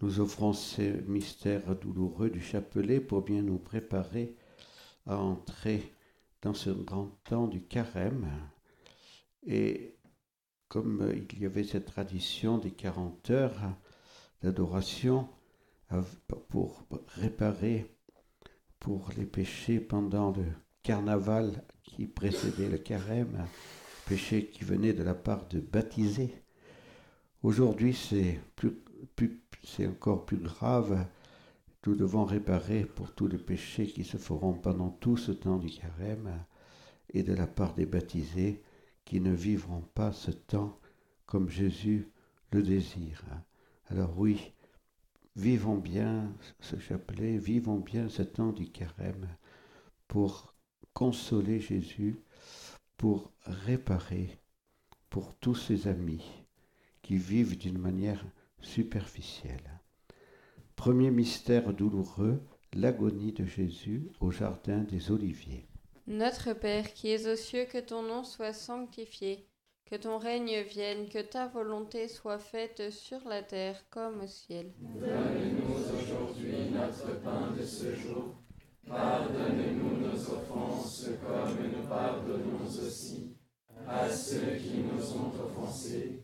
Nous offrons ces mystères douloureux du chapelet pour bien nous préparer à entrer dans ce grand temps du carême. Et comme il y avait cette tradition des 40 heures d'adoration pour réparer pour les péchés pendant le carnaval qui précédait le carême, péché qui venait de la part de baptisés. Aujourd'hui, c'est c'est encore plus grave. Nous devons réparer pour tous les péchés qui se feront pendant tout ce temps du carême et de la part des baptisés qui ne vivront pas ce temps comme Jésus le désire. Alors oui, vivons bien ce chapelet, vivons bien ce temps du carême pour consoler Jésus, pour réparer pour tous ses amis qui vivent d'une manière superficielle. Premier mystère douloureux, l'agonie de Jésus au jardin des Oliviers. Notre Père qui es aux cieux, que ton nom soit sanctifié, que ton règne vienne, que ta volonté soit faite sur la terre comme au ciel. Donne-nous aujourd'hui notre pain de ce jour. Pardonne-nous nos offenses comme nous pardonnons aussi à ceux qui nous ont offensés.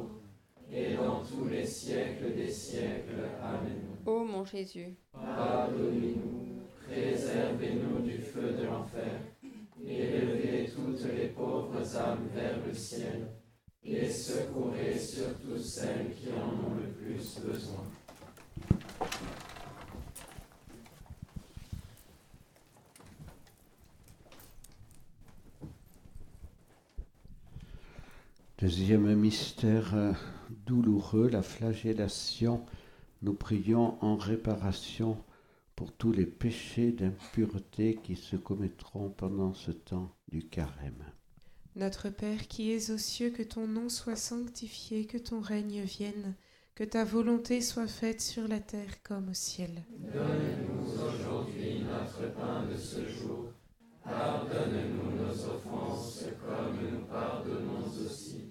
siècles des siècles. Amen. Ô mon Jésus, Pardonnez-nous, préservez-nous du feu de l'enfer, élevez toutes les pauvres âmes vers le ciel, et secourez surtout celles qui en ont le plus besoin. Deuxième mystère euh, douloureux, la flagellation. Nous prions en réparation pour tous les péchés d'impureté qui se commettront pendant ce temps du carême. Notre Père qui es aux cieux, que ton nom soit sanctifié, que ton règne vienne, que ta volonté soit faite sur la terre comme au ciel. Donne-nous aujourd'hui notre pain de ce jour. Pardonne-nous nos offenses comme nous pardonnons aussi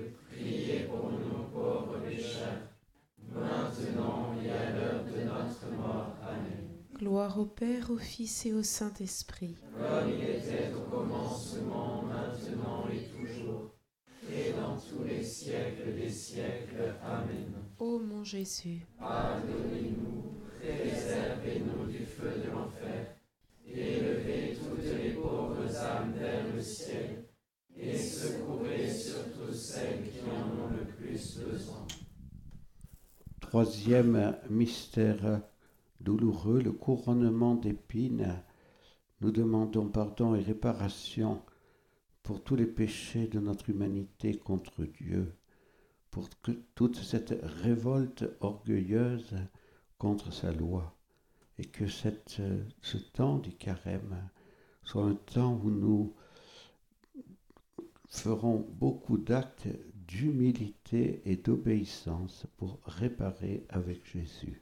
Gloire au Père, au Fils et au Saint-Esprit. Comme il était au commencement, maintenant et toujours, et dans tous les siècles des siècles. Amen. Ô mon Jésus, Pardonnez-nous, préservez-nous du feu de l'enfer, élevez toutes les pauvres âmes vers le ciel, et secourez surtout celles qui en ont le plus besoin. Troisième mystère douloureux, le couronnement d'épines. Nous demandons pardon et réparation pour tous les péchés de notre humanité contre Dieu, pour que toute cette révolte orgueilleuse contre sa loi, et que ce temps du carême soit un temps où nous ferons beaucoup d'actes d'humilité et d'obéissance pour réparer avec Jésus.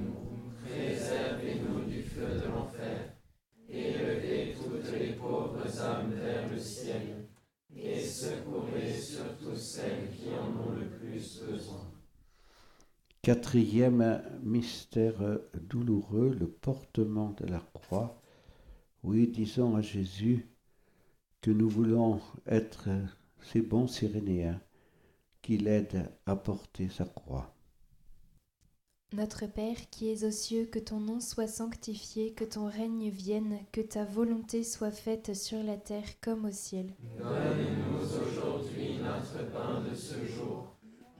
Quatrième mystère douloureux, le portement de la croix. Oui, disons à Jésus que nous voulons être ces bons Cyrénéens qui l'aident à porter sa croix. Notre Père qui es aux cieux, que ton nom soit sanctifié, que ton règne vienne, que ta volonté soit faite sur la terre comme au ciel. Donne-nous aujourd'hui notre pain de ce jour.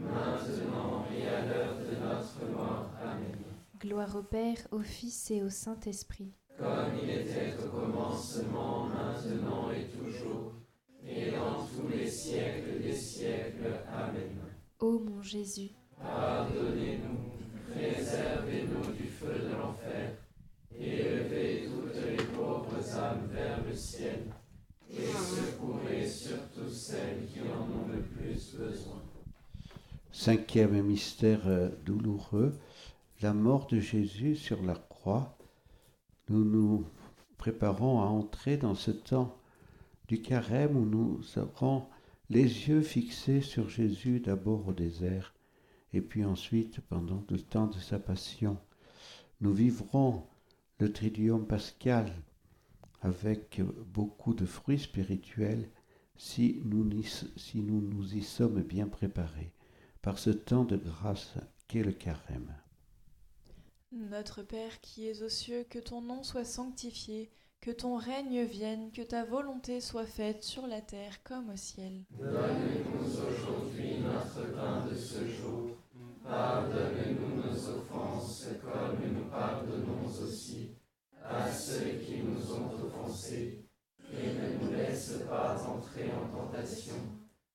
maintenant et à l'heure de notre mort. Amen. Gloire au Père, au Fils et au Saint-Esprit. Comme il était au commencement, maintenant et toujours, et dans tous les siècles des siècles. Amen. Ô mon Jésus, Pardonnez-nous, préservez-nous du feu de l'enfer, élevez toutes les pauvres âmes vers le ciel, et secourez surtout celles qui en ont le plus besoin. Cinquième mystère euh, douloureux, la mort de Jésus sur la croix. Nous nous préparons à entrer dans ce temps du carême où nous aurons les yeux fixés sur Jésus d'abord au désert et puis ensuite pendant le temps de sa passion. Nous vivrons le triduum pascal avec beaucoup de fruits spirituels si si nous nous y sommes bien préparés par ce temps de grâce qu'est le carême. Notre Père qui es aux cieux, que ton nom soit sanctifié, que ton règne vienne, que ta volonté soit faite sur la terre comme au ciel. Donne-nous aujourd'hui notre pain de ce jour. Pardonne-nous nos offenses, comme nous pardonnons aussi à ceux qui nous ont offensés. Et ne nous laisse pas entrer en tentation,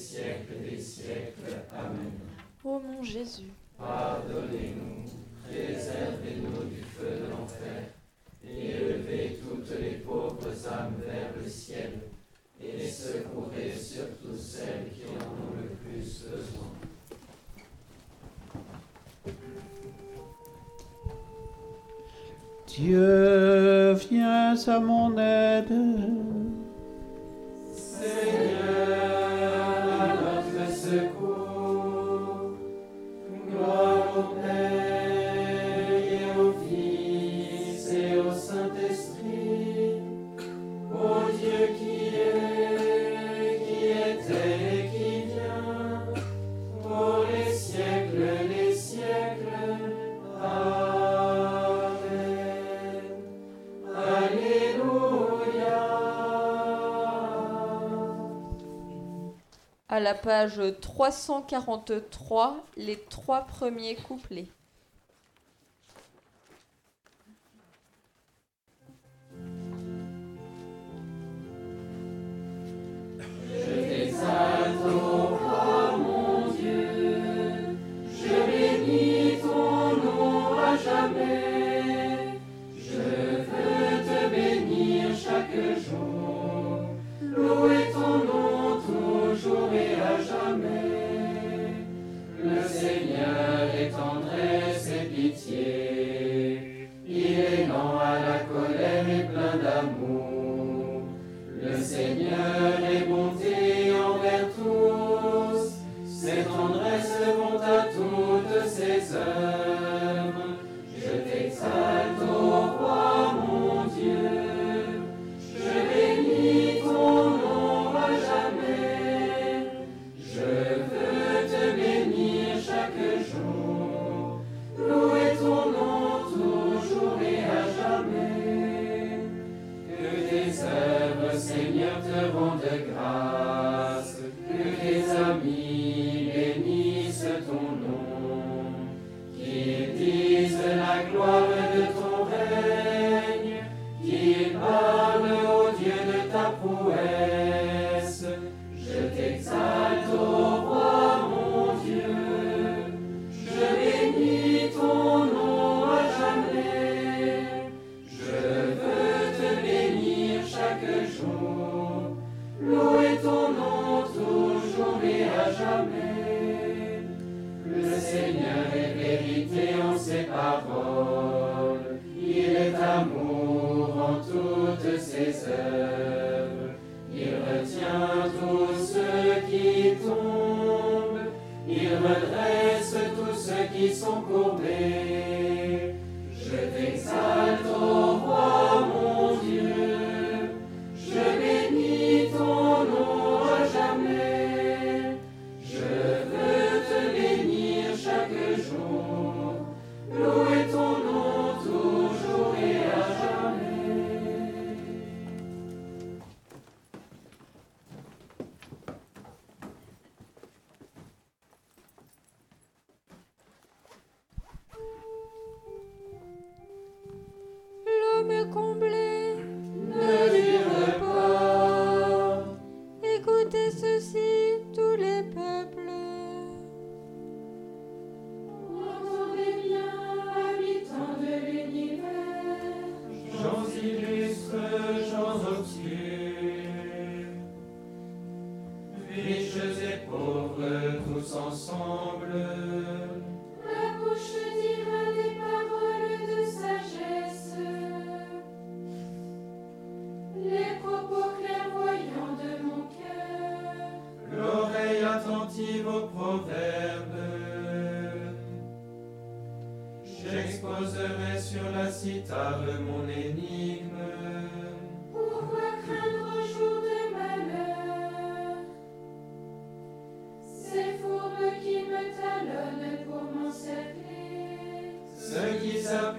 siècles des siècles. Amen. Ô mon Jésus, Pardonnez-nous, préservez-nous du feu de l'enfer, et élevez toutes les pauvres âmes vers le ciel, et secourez surtout celles qui en ont le plus besoin. Dieu, viens à mon aide. Seigneur, secours, gloire au Père et au Fils et au Saint-Esprit, la page 343, les trois premiers couplets.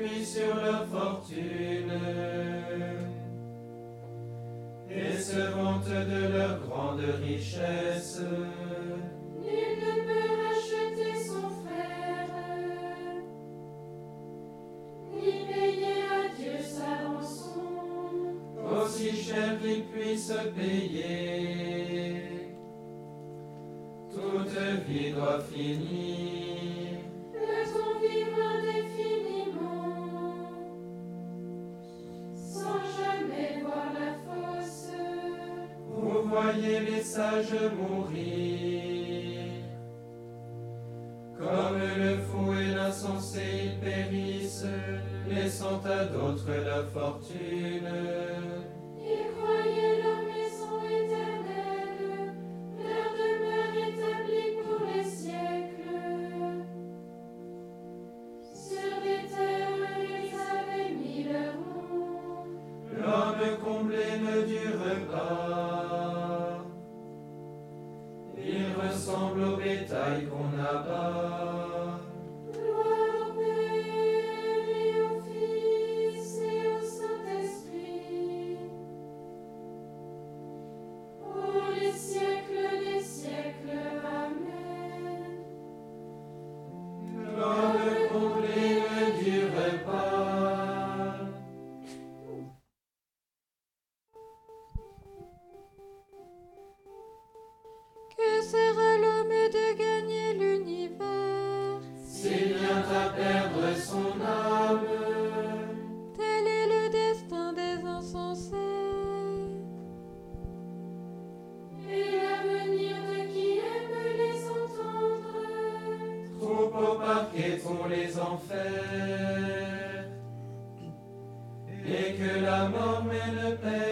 s'appuie sur leur fortune et se vantent de leur grande richesse. je mourrai. les enfers, et que la mort mène paix.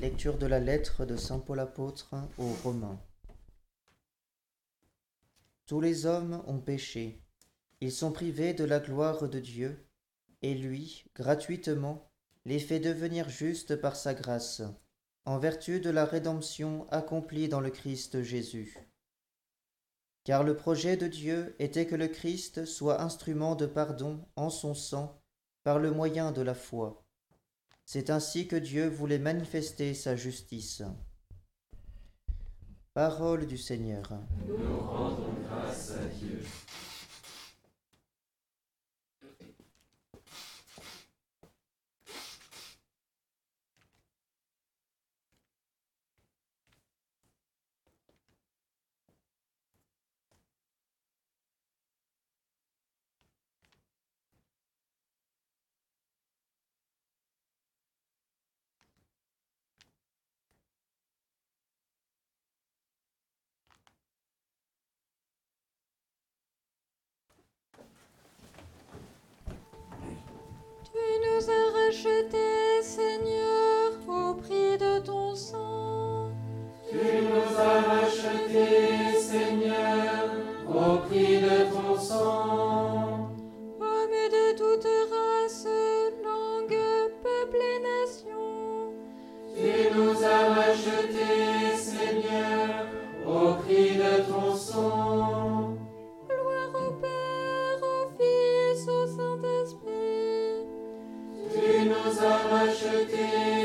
Lecture de la lettre de Saint Paul apôtre aux Romains. Tous les hommes ont péché, ils sont privés de la gloire de Dieu, et lui, gratuitement, les fait devenir justes par sa grâce, en vertu de la rédemption accomplie dans le Christ Jésus. Car le projet de Dieu était que le Christ soit instrument de pardon en son sang par le moyen de la foi. C'est ainsi que Dieu voulait manifester sa justice. Parole du Seigneur. Seigneur. nous.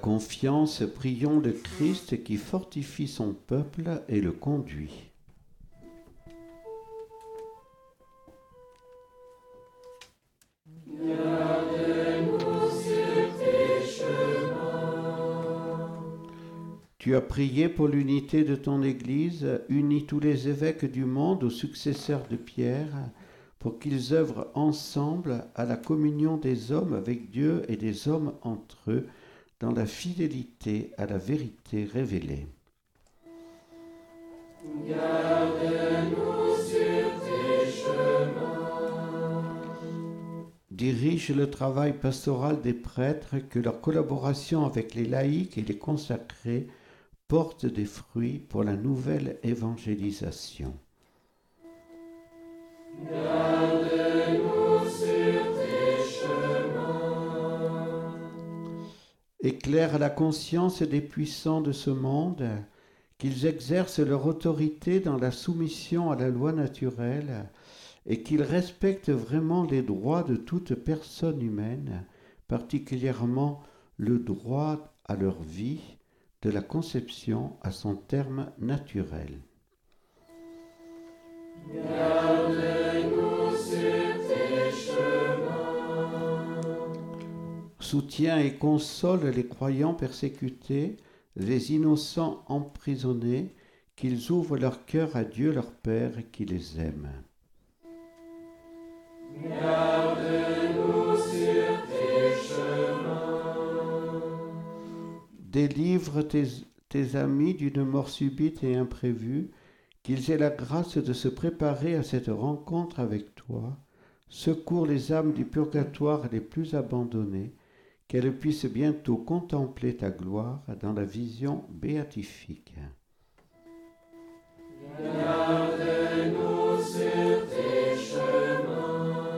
Confiance, prions le Christ qui fortifie son peuple et le conduit. Tu as prié pour l'unité de ton Église, unis tous les évêques du monde aux successeurs de Pierre, pour qu'ils œuvrent ensemble à la communion des hommes avec Dieu et des hommes entre eux, dans la fidélité à la vérité révélée. Garde-nous sur tes chemins. Dirige le travail pastoral des prêtres, que leur collaboration avec les laïcs et les consacrés porte des fruits pour la nouvelle évangélisation. Éclaire la conscience des puissants de ce monde, qu'ils exercent leur autorité dans la soumission à la loi naturelle et qu'ils respectent vraiment les droits de toute personne humaine, particulièrement le droit à leur vie, de la conception à son terme naturel. Soutiens et console les croyants persécutés, les innocents emprisonnés, qu'ils ouvrent leur cœur à Dieu leur Père qui les aime. Garde-nous sur tes chemins. Délivre tes, tes amis d'une mort subite et imprévue, qu'ils aient la grâce de se préparer à cette rencontre avec toi. Secours les âmes du purgatoire les plus abandonnées, qu'elles puissent bientôt contempler ta gloire dans la vision béatifique. Garde-nous sur tes chemins.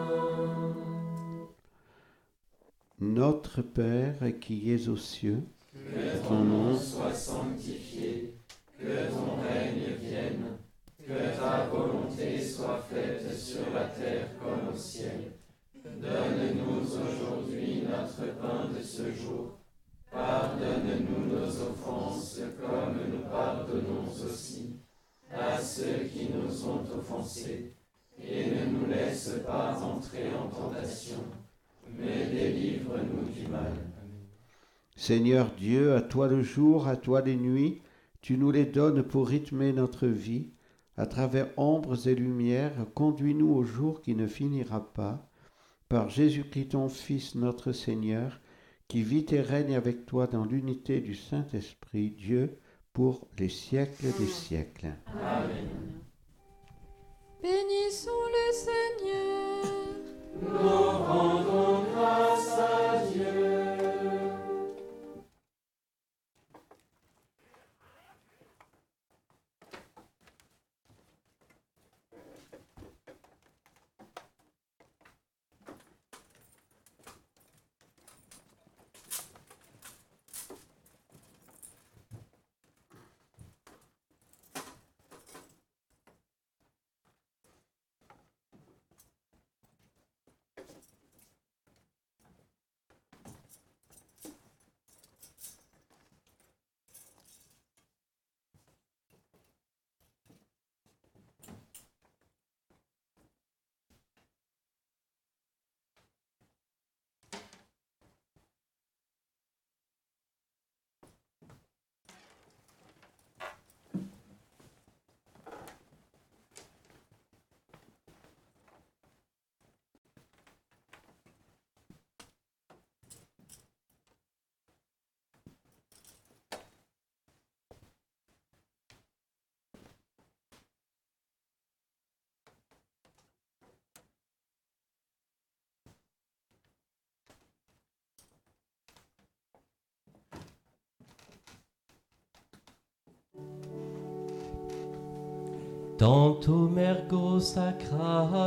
Notre Père qui es aux cieux, Que ton nom soit sanctifié, que ton règne vienne, que ta volonté soit faite sur la terre comme au ciel. Donne-nous aujourd'hui notre pain de ce jour. Pardonne-nous nos offenses comme nous pardonnons aussi à ceux qui nous ont offensés. Et ne nous laisse pas entrer en tentation, mais délivre-nous du mal. Seigneur Dieu, à toi le jour, à toi les nuits, tu nous les donnes pour rythmer notre vie. À travers ombres et lumières, conduis-nous au jour qui ne finira pas. Par Jésus-Christ ton Fils, notre Seigneur, qui vit et règne avec toi dans l'unité du Saint-Esprit, Dieu, pour les siècles des siècles. Amen. Bénissons le Seigneur. Tanto mergo sacramento.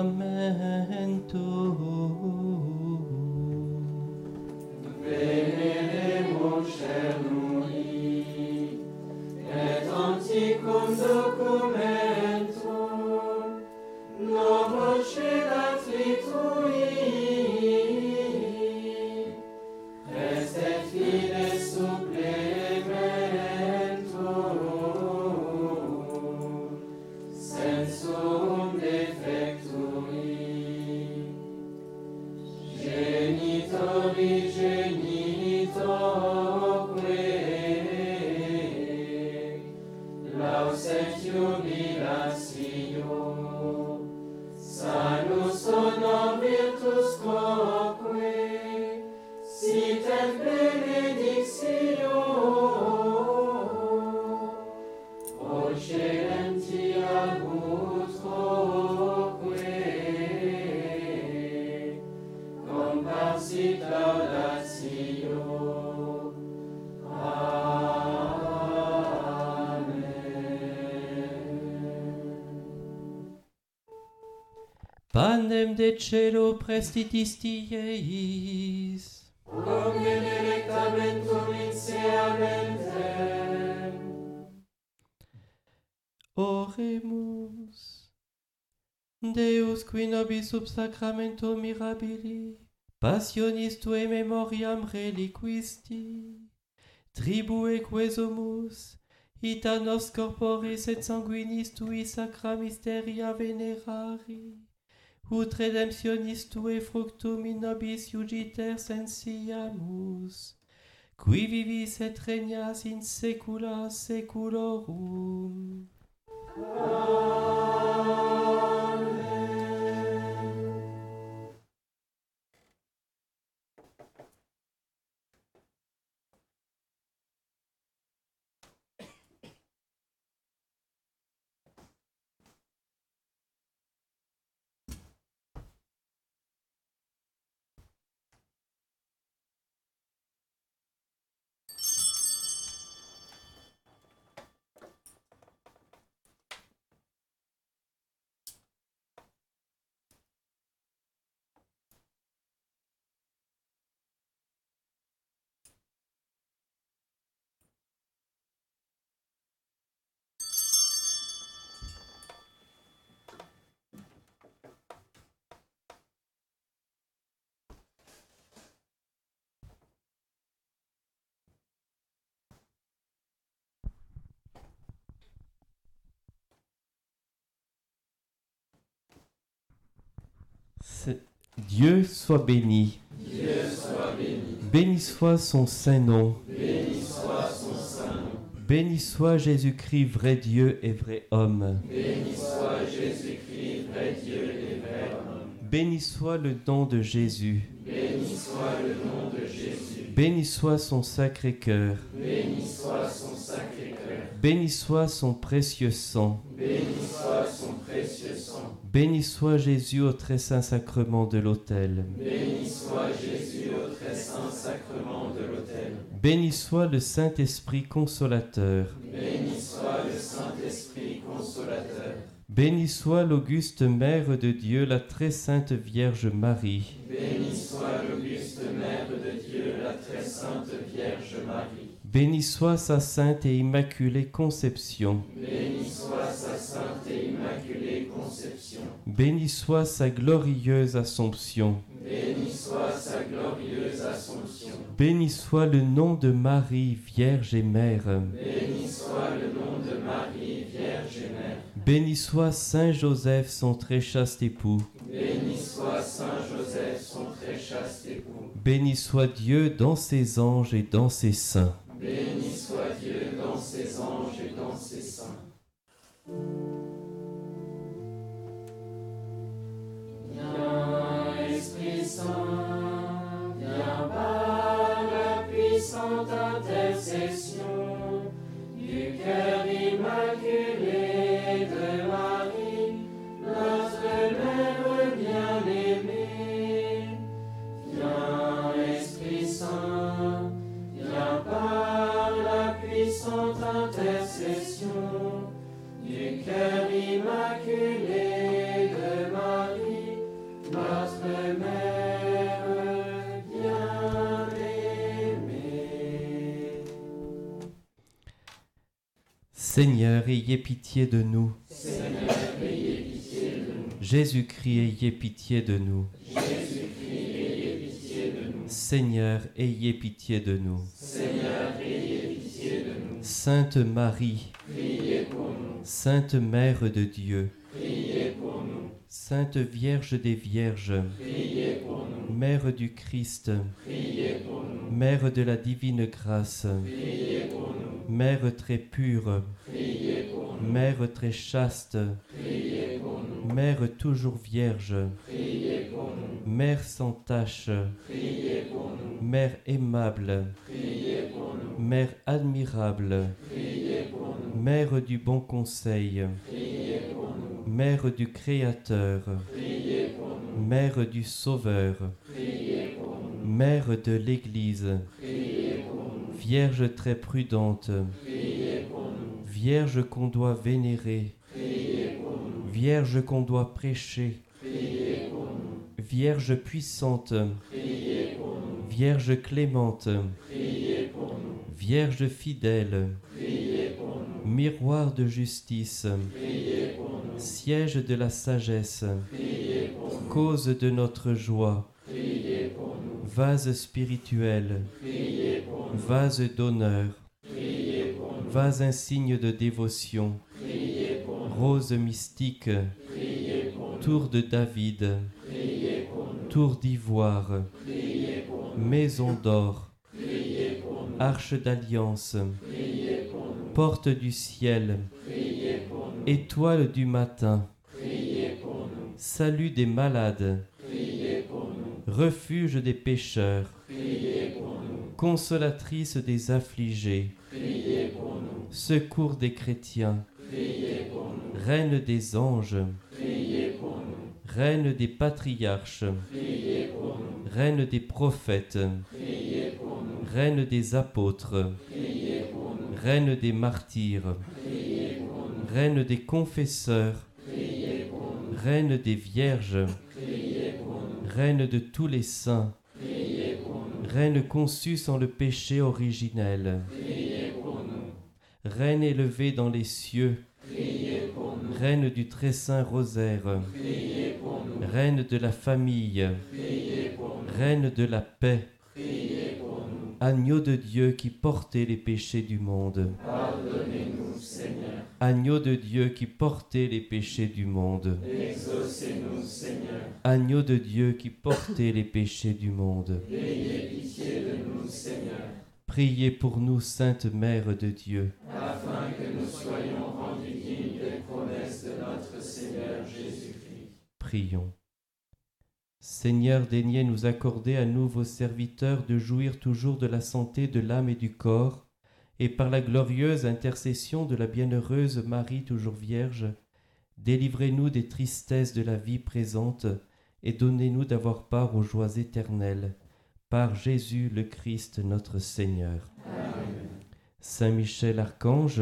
de celo prestitis tieis. Omne delectamentum in seamentem. Oremus. Deus qui nobis sub sacramento mirabili, passionis tue memoriam reliquisti, tribue quesumus, ita nos corporis et sanguinis tui sacra mysteria venerari, ut redemptionis tue fructum in nobis iugiter sensiamus, qui vivis et regnas in saecula saeculorum. Amen. Dieu soit béni. Soit béni. Soit son saint nom. Béni soit Jésus-Christ, vrai Dieu et vrai homme. Béni soit le nom de Jésus. Béni soit son sacré cœur. Béni soit son sacré cœur. Béni soit son précieux sang. Béni soit Jésus au très saint sacrement de l'autel. Béni soit Jésus au très saint sacrement de l'autel. Béni soit le Saint-Esprit consolateur. Béni soit le Saint-Esprit consolateur. Béni soit l'auguste Mère de Dieu, la très sainte Vierge Marie. Béni soit l'auguste Mère de Dieu, la très sainte Vierge Marie. Béni soit sa sainte et immaculée conception. Béni Béni soit sa glorieuse Assomption. Béni soit sa glorieuse Assomption. Béni soit le nom de Marie, Vierge et Mère. Béni soit le nom de Marie, Vierge et Mère. Béni soit Saint Joseph, son très chaste époux. Béni soit Saint Joseph, son très chaste époux. Béni soit Dieu dans ses anges et dans ses saints. Pitié de nous. Seigneur, ayez pitié de nous. Jésus-Christ, ayez pitié de nous. Seigneur, ayez pitié de nous. Seigneur, ayez pitié de nous. Sainte Marie, Priez pour nous. Sainte Mère de Dieu, Priez pour nous. Sainte Vierge des Vierges, Priez pour nous. Mère du Christ, Priez pour nous. Mère de la divine grâce, Priez pour nous. Mère très pure. Mère très chaste. Mère toujours vierge. Mère sans tache. Mère aimable. Mère admirable. Mère du bon conseil. Mère du Créateur. Mère du Sauveur. Mère de l'Église. Vierge très prudente. Vierge qu'on doit vénérer. Vierge qu'on doit prêcher. Vierge puissante. Vierge clémente. Vierge fidèle, miroir de justice, siège de la sagesse, cause de notre joie, vase spirituel, vase d'honneur, Priez pour nous. vase insigne de dévotion, rose mystique, tour de David, tour d'ivoire, maison d'or, arche d'alliance, porte du ciel, étoile du matin, salut des malades, refuge des pécheurs, consolatrice des affligés. Secours des chrétiens, reine des anges, reine des patriarches, reine des prophètes, reine des apôtres, reine des martyrs, reine des confesseurs, reine des vierges, reine de tous les saints, reine conçue sans le péché originel. Reine élevée dans les cieux, reine du très saint rosaire, reine de la famille, reine de la paix, agneau de Dieu qui portait les péchés du monde, agneau de Dieu qui portait les péchés du monde, agneau de Dieu qui portait les péchés du monde. Ayez pitié de nous, Seigneur, Priez pour nous, Sainte Mère de Dieu. Notre Seigneur Jésus-Christ. Prions. Seigneur, daignez nous accorder à nous, vos serviteurs, de jouir toujours de la santé de l'âme et du corps, et par la glorieuse intercession de la bienheureuse Marie toujours Vierge, délivrez-nous des tristesses de la vie présente, et donnez-nous d'avoir part aux joies éternelles, par Jésus le Christ notre Seigneur. Amen. Saint Michel Archange,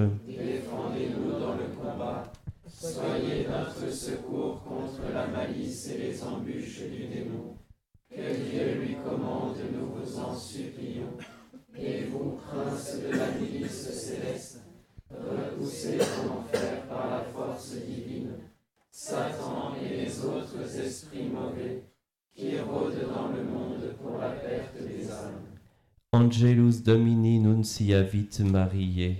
supplions. Et vous, princes de la milice céleste, repoussez en enfer par la force divine Satan et les autres esprits mauvais qui rôdent dans le monde pour la perte des âmes. Angelus Domini Nunciavit Mariae.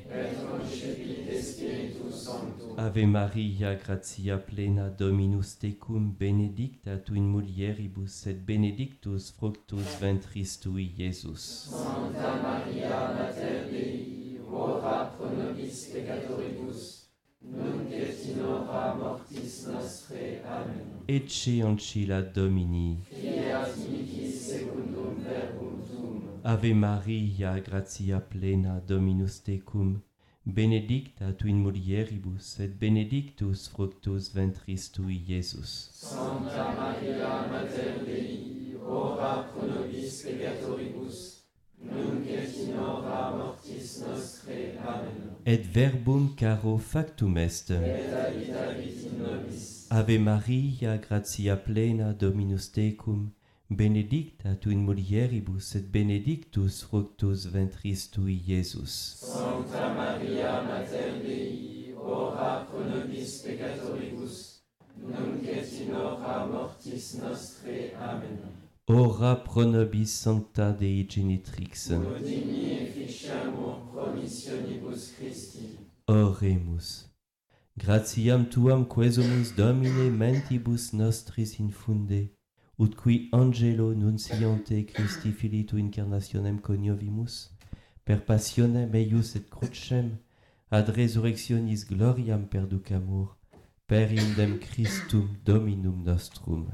Ave Maria, gratia plena Dominus tecum, benedicta tu in mulieribus et benedictus fructus ventris tui, Iesus. Sancta Maria, Mater Dei, ora pro nobis peccatoribus, nunc et in hora mortis nostre. Amen. Ecce ancilla Domini. Fiat mihi secundum verbum tuum. Ave Maria, gratia plena Dominus tecum, benedicta tu in mulieribus, et benedictus fructus ventris tui, Iesus. Santa Maria Mater Dei, ora pro nobis peccatoribus, nunc et in hora mortis nostre. Amen. Et verbum caro factum est. Et habitavit in nobis. Ave Maria, gratia plena Dominus tecum, benedicta tu in mulieribus, et benedictus fructus ventris tui, Iesus. Sancta Maria Mater Dei, ora pro nobis peccatoribus, nunc et in hora mortis nostre. Amen. Ora pro nobis sancta Dei genitrix. Udini efficiamur promissionibus Christi. Oremus. Gratiam tuam quesumus Domine mentibus nostris infunde, ut qui angelo nunciante Christi Filii tu incarnationem coniovimus, per passionem eius et crucem, ad resurrectionis gloriam perducamur, per indem Christum Dominum nostrum.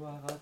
Amen.